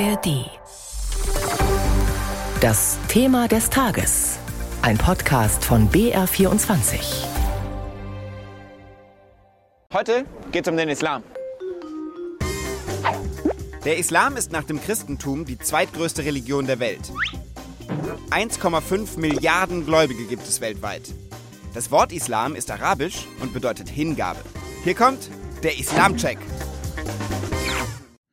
ARD. Das Thema des Tages. Ein Podcast von BR24. Heute geht es um den Islam. Der Islam ist nach dem Christentum die zweitgrößte Religion der Welt. 1,5 Milliarden Gläubige gibt es weltweit. Das Wort Islam ist arabisch und bedeutet Hingabe. Hier kommt der Islam-Check.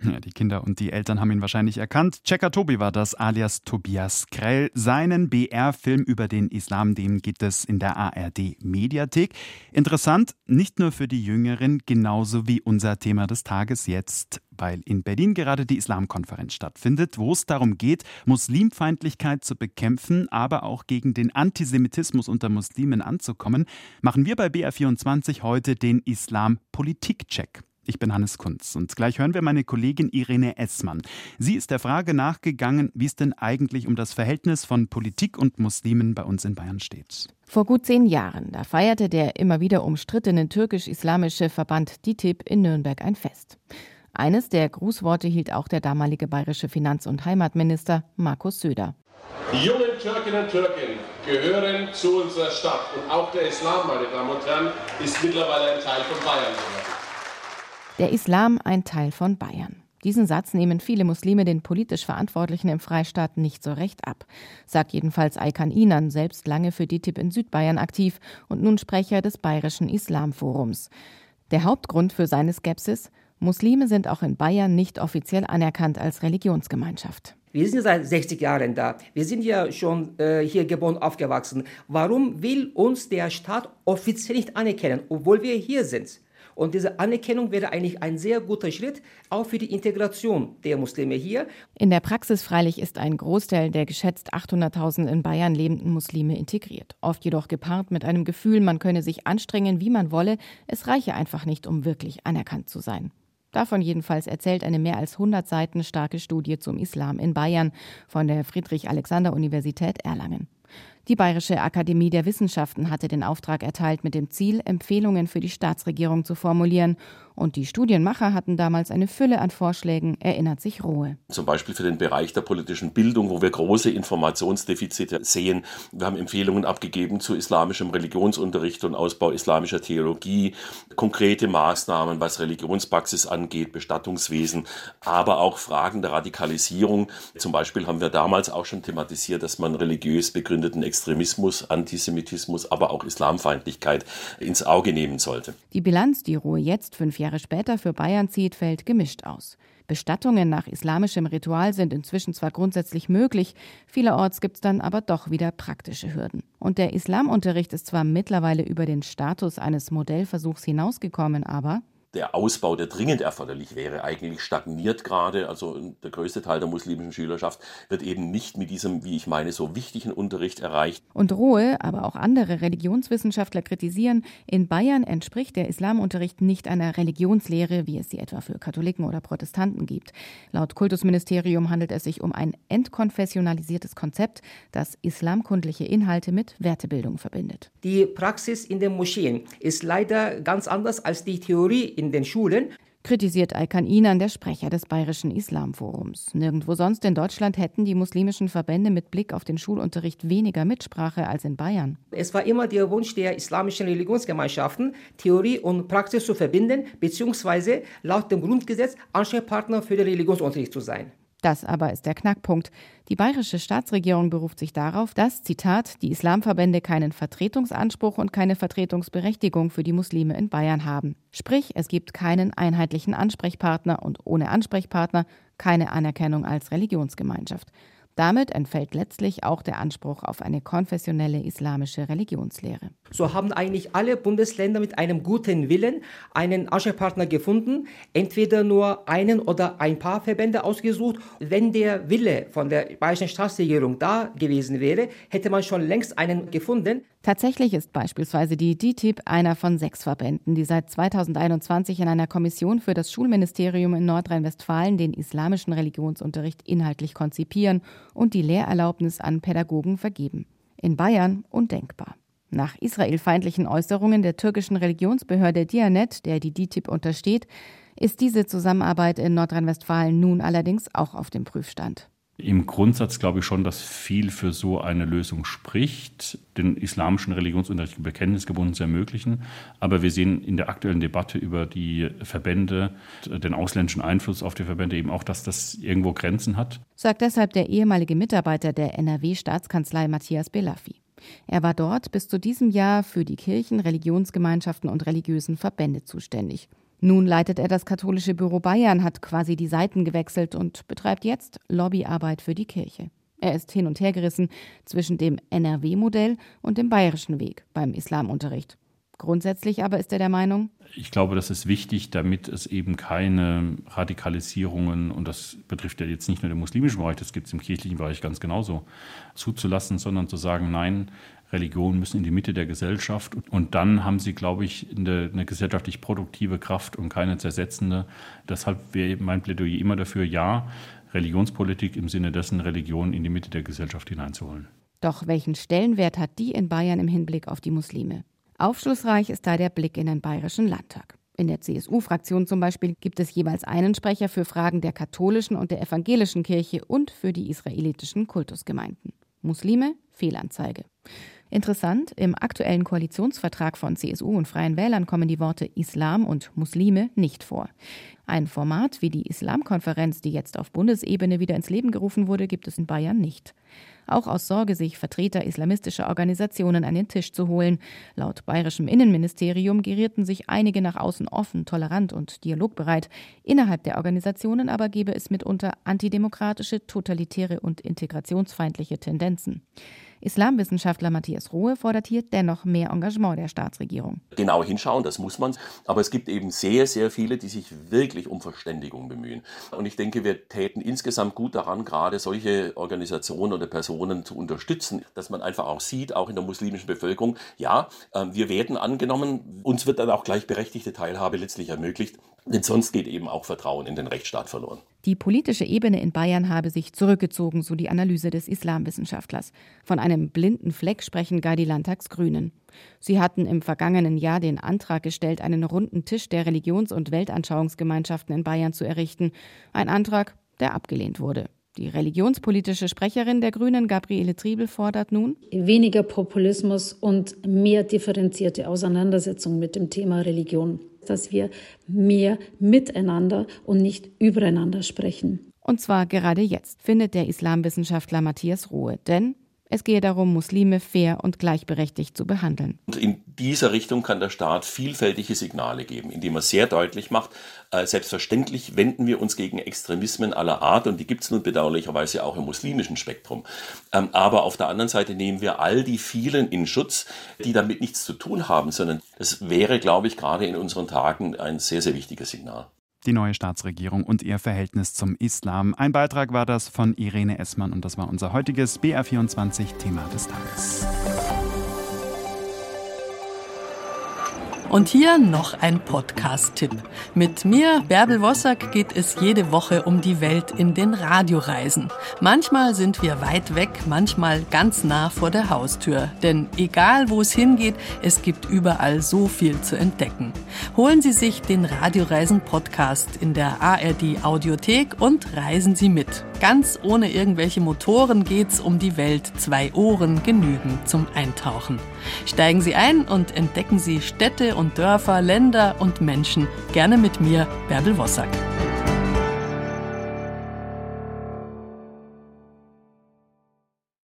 Ja, die Kinder und die Eltern haben ihn wahrscheinlich erkannt. Checker Tobi war das, alias Tobias Krell. Seinen BR-Film über den Islam, den gibt es in der ARD-Mediathek. Interessant, nicht nur für die Jüngeren, genauso wie unser Thema des Tages jetzt, weil in Berlin gerade die Islamkonferenz stattfindet, wo es darum geht, Muslimfeindlichkeit zu bekämpfen, aber auch gegen den Antisemitismus unter Muslimen anzukommen, machen wir bei BR24 heute den Islam-Politik-Check. Ich bin Hannes Kunz und gleich hören wir meine Kollegin Irene Essmann. Sie ist der Frage nachgegangen, wie es denn eigentlich um das Verhältnis von Politik und Muslimen bei uns in Bayern steht. Vor gut zehn Jahren, da feierte der immer wieder umstrittene türkisch-islamische Verband DITIB in Nürnberg ein Fest. Eines der Grußworte hielt auch der damalige bayerische Finanz- und Heimatminister Markus Söder. Die jungen Türkinnen und Türken gehören zu unserer Stadt und auch der Islam, meine Damen und Herren, ist mittlerweile ein Teil von Bayern geworden. Der Islam ein Teil von Bayern. Diesen Satz nehmen viele Muslime den politisch Verantwortlichen im Freistaat nicht so recht ab, sagt jedenfalls Aykan Inan, selbst lange für DITIB in Südbayern aktiv und nun Sprecher des Bayerischen Islamforums. Der Hauptgrund für seine Skepsis? Muslime sind auch in Bayern nicht offiziell anerkannt als Religionsgemeinschaft. Wir sind seit 60 Jahren da. Wir sind ja schon äh, hier geboren, aufgewachsen. Warum will uns der Staat offiziell nicht anerkennen, obwohl wir hier sind? Und diese Anerkennung wäre eigentlich ein sehr guter Schritt, auch für die Integration der Muslime hier. In der Praxis freilich ist ein Großteil der geschätzt 800.000 in Bayern lebenden Muslime integriert. Oft jedoch gepaart mit einem Gefühl, man könne sich anstrengen, wie man wolle. Es reiche einfach nicht, um wirklich anerkannt zu sein. Davon jedenfalls erzählt eine mehr als 100 Seiten starke Studie zum Islam in Bayern von der Friedrich-Alexander-Universität Erlangen. Die Bayerische Akademie der Wissenschaften hatte den Auftrag erteilt, mit dem Ziel, Empfehlungen für die Staatsregierung zu formulieren und die Studienmacher hatten damals eine Fülle an Vorschlägen, erinnert sich Rohe. Zum Beispiel für den Bereich der politischen Bildung, wo wir große Informationsdefizite sehen. Wir haben Empfehlungen abgegeben zu islamischem Religionsunterricht und Ausbau islamischer Theologie, konkrete Maßnahmen, was Religionspraxis angeht, Bestattungswesen, aber auch Fragen der Radikalisierung. Zum Beispiel haben wir damals auch schon thematisiert, dass man religiös begründeten Extremismus, Antisemitismus, aber auch Islamfeindlichkeit ins Auge nehmen sollte. Die Bilanz, die Rohe jetzt fünf Jahre später für Bayern zieht, fällt gemischt aus. Bestattungen nach islamischem Ritual sind inzwischen zwar grundsätzlich möglich, vielerorts gibt es dann aber doch wieder praktische Hürden. Und der Islamunterricht ist zwar mittlerweile über den Status eines Modellversuchs hinausgekommen, aber der Ausbau, der dringend erforderlich wäre, eigentlich stagniert gerade. Also der größte Teil der muslimischen Schülerschaft wird eben nicht mit diesem, wie ich meine, so wichtigen Unterricht erreicht. Und Rohe, aber auch andere Religionswissenschaftler kritisieren, in Bayern entspricht der Islamunterricht nicht einer Religionslehre, wie es sie etwa für Katholiken oder Protestanten gibt. Laut Kultusministerium handelt es sich um ein entkonfessionalisiertes Konzept, das islamkundliche Inhalte mit Wertebildung verbindet. Die Praxis in den Moscheen ist leider ganz anders als die Theorie in den Schulen kritisiert Aykan Inan, der Sprecher des Bayerischen Islamforums. Nirgendwo sonst in Deutschland hätten die muslimischen Verbände mit Blick auf den Schulunterricht weniger Mitsprache als in Bayern. Es war immer der Wunsch der islamischen Religionsgemeinschaften, Theorie und Praxis zu verbinden, beziehungsweise laut dem Grundgesetz Ansprechpartner für den Religionsunterricht zu sein. Das aber ist der Knackpunkt. Die bayerische Staatsregierung beruft sich darauf, dass, Zitat, die Islamverbände keinen Vertretungsanspruch und keine Vertretungsberechtigung für die Muslime in Bayern haben. Sprich, es gibt keinen einheitlichen Ansprechpartner und ohne Ansprechpartner keine Anerkennung als Religionsgemeinschaft. Damit entfällt letztlich auch der Anspruch auf eine konfessionelle islamische Religionslehre. So haben eigentlich alle Bundesländer mit einem guten Willen einen Ansprechpartner gefunden, entweder nur einen oder ein paar Verbände ausgesucht. Wenn der Wille von der bayerischen Staatsregierung da gewesen wäre, hätte man schon längst einen gefunden. Tatsächlich ist beispielsweise die DTIP einer von sechs Verbänden, die seit 2021 in einer Kommission für das Schulministerium in Nordrhein-Westfalen den islamischen Religionsunterricht inhaltlich konzipieren und die Lehrerlaubnis an Pädagogen vergeben. In Bayern undenkbar. Nach israelfeindlichen Äußerungen der türkischen Religionsbehörde Dianet, der die DITIB untersteht, ist diese Zusammenarbeit in Nordrhein-Westfalen nun allerdings auch auf dem Prüfstand. Im Grundsatz glaube ich schon, dass viel für so eine Lösung spricht, den islamischen Religionsunterricht bekenntnisgebunden zu ermöglichen. Aber wir sehen in der aktuellen Debatte über die Verbände, den ausländischen Einfluss auf die Verbände eben auch, dass das irgendwo Grenzen hat. Sagt deshalb der ehemalige Mitarbeiter der NRW-Staatskanzlei Matthias Belaffi. Er war dort bis zu diesem Jahr für die Kirchen, Religionsgemeinschaften und religiösen Verbände zuständig. Nun leitet er das katholische Büro Bayern, hat quasi die Seiten gewechselt und betreibt jetzt Lobbyarbeit für die Kirche. Er ist hin und her gerissen zwischen dem NRW-Modell und dem bayerischen Weg beim Islamunterricht. Grundsätzlich aber ist er der Meinung, ich glaube, das ist wichtig, damit es eben keine Radikalisierungen, und das betrifft ja jetzt nicht nur den muslimischen Bereich, das gibt es im kirchlichen Bereich ganz genauso, zuzulassen, sondern zu sagen, nein, Religionen müssen in die Mitte der Gesellschaft. Und dann haben sie, glaube ich, eine, eine gesellschaftlich produktive Kraft und keine zersetzende. Deshalb wäre mein Plädoyer immer dafür, ja, Religionspolitik im Sinne dessen, Religion in die Mitte der Gesellschaft hineinzuholen. Doch welchen Stellenwert hat die in Bayern im Hinblick auf die Muslime? Aufschlussreich ist da der Blick in den Bayerischen Landtag. In der CSU-Fraktion zum Beispiel gibt es jeweils einen Sprecher für Fragen der katholischen und der evangelischen Kirche und für die israelitischen Kultusgemeinden. Muslime, Fehlanzeige. Interessant, im aktuellen Koalitionsvertrag von CSU und Freien Wählern kommen die Worte Islam und Muslime nicht vor. Ein Format wie die Islamkonferenz, die jetzt auf Bundesebene wieder ins Leben gerufen wurde, gibt es in Bayern nicht. Auch aus Sorge, sich Vertreter islamistischer Organisationen an den Tisch zu holen. Laut bayerischem Innenministerium gerierten sich einige nach außen offen, tolerant und dialogbereit. Innerhalb der Organisationen aber gebe es mitunter antidemokratische, totalitäre und integrationsfeindliche Tendenzen. Islamwissenschaftler Matthias Rohe fordert hier dennoch mehr Engagement der Staatsregierung. Genau hinschauen, das muss man. Aber es gibt eben sehr, sehr viele, die sich wirklich um Verständigung bemühen. Und ich denke, wir täten insgesamt gut daran, gerade solche Organisationen oder Personen zu unterstützen, dass man einfach auch sieht, auch in der muslimischen Bevölkerung, ja, ähm, wir werden angenommen, uns wird dann auch gleichberechtigte Teilhabe letztlich ermöglicht. Denn sonst geht eben auch Vertrauen in den Rechtsstaat verloren. Die politische Ebene in Bayern habe sich zurückgezogen, so die Analyse des Islamwissenschaftlers. Von einem blinden Fleck sprechen gar die Landtagsgrünen. Sie hatten im vergangenen Jahr den Antrag gestellt, einen runden Tisch der Religions- und Weltanschauungsgemeinschaften in Bayern zu errichten. Ein Antrag, der abgelehnt wurde. Die religionspolitische Sprecherin der Grünen, Gabriele Triebel, fordert nun weniger Populismus und mehr differenzierte Auseinandersetzung mit dem Thema Religion dass wir mehr miteinander und nicht übereinander sprechen. Und zwar gerade jetzt, findet der Islamwissenschaftler Matthias Rohe. Denn es gehe darum, Muslime fair und gleichberechtigt zu behandeln. Und in dieser Richtung kann der Staat vielfältige Signale geben, indem er sehr deutlich macht, äh, selbstverständlich wenden wir uns gegen Extremismen aller Art und die gibt es nun bedauerlicherweise auch im muslimischen Spektrum. Ähm, aber auf der anderen Seite nehmen wir all die vielen in Schutz, die damit nichts zu tun haben, sondern das wäre, glaube ich, gerade in unseren Tagen ein sehr, sehr wichtiges Signal die neue Staatsregierung und ihr Verhältnis zum Islam. Ein Beitrag war das von Irene Essmann und das war unser heutiges BR24-Thema des Tages. Und hier noch ein Podcast-Tipp. Mit mir, Bärbel Wossack, geht es jede Woche um die Welt in den Radioreisen. Manchmal sind wir weit weg, manchmal ganz nah vor der Haustür. Denn egal wo es hingeht, es gibt überall so viel zu entdecken. Holen Sie sich den Radioreisen-Podcast in der ARD Audiothek und reisen Sie mit. Ganz ohne irgendwelche Motoren geht's um die Welt. Zwei Ohren genügen zum Eintauchen. Steigen Sie ein und entdecken Sie Städte und Dörfer, Länder und Menschen. Gerne mit mir, Bärbel Wossack.